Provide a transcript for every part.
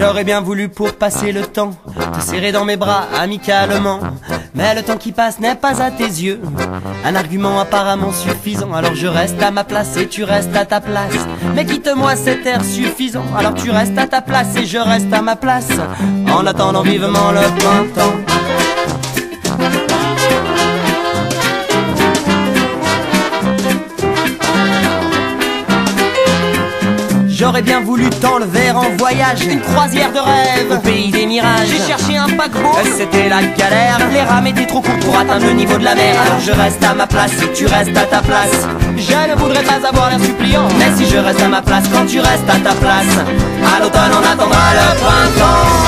J'aurais bien voulu pour passer le temps te serrer dans mes bras amicalement. Mais le temps qui passe n'est pas à tes yeux un argument apparemment suffisant. Alors je reste à ma place et tu restes à ta place. Mais quitte-moi cet air suffisant. Alors tu restes à ta place et je reste à ma place. En attendant vivement le printemps. J'aurais bien voulu t'enlever en voyage. Une croisière de rêve. Au pays des mirages. J'ai cherché un paquebot, c'était la galère. Les rames étaient trop courtes pour atteindre le niveau de la mer. Alors je reste à ma place et tu restes à ta place. Je ne voudrais pas avoir l'air suppliant. Mais si je reste à ma place quand tu restes à ta place À l'automne on attendra le printemps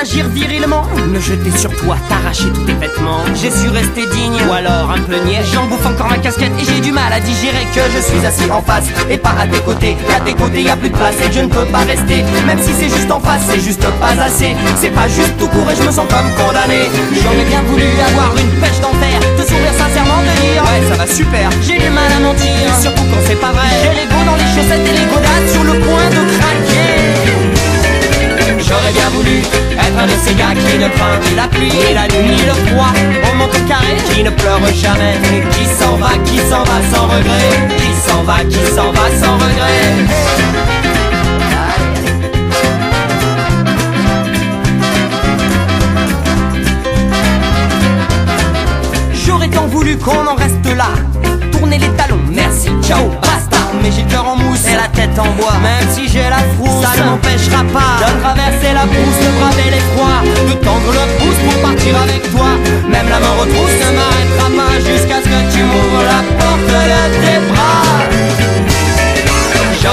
agir virilement. Me jeter sur toi, t'arracher tous tes vêtements. J'ai su rester digne, ou alors un peu niais. J'en bouffe encore ma casquette et j'ai du mal à digérer Que je suis assis en face. Et pas à tes côtés à tes côtés y a plus de place. Et je ne peux pas rester Même si c'est juste en face, c'est juste pas assez. C'est pas juste tout court et je me sens comme condamné. J'aurais bien voulu avoir une pêche d'enfer Te sourire sincèrement, de dire Ouais ça va super, j'ai du mal à mentir Surtout quand c'est pas vrai. J'ai l'ego dans les chaussettes et les godasses sur le point de ces gars qui ne craint ni la pluie, ni la nuit, ni le froid. Au monte carré, qui ne pleure jamais. Qui s'en va, qui s'en va sans regret? Qui s'en va, qui s'en va sans regret? J'aurais tant voulu qu'on en reste là. Tourner les talons, merci, ciao, basta. Mais j'ai le cœur en mousse et la tête en bois. Même si j'ai la frousse, ça ne m'empêchera pas De traverser la brousse, de braver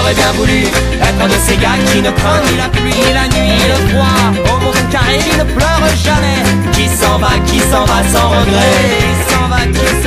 J'aurais bien voulu être un de ces gars qui ne craint ni la pluie, ni la nuit, ni le froid. Au monde carré, qui ne pleure jamais. Qui s'en va, qui s'en va sans regret. Qui s'en va, qui s'en va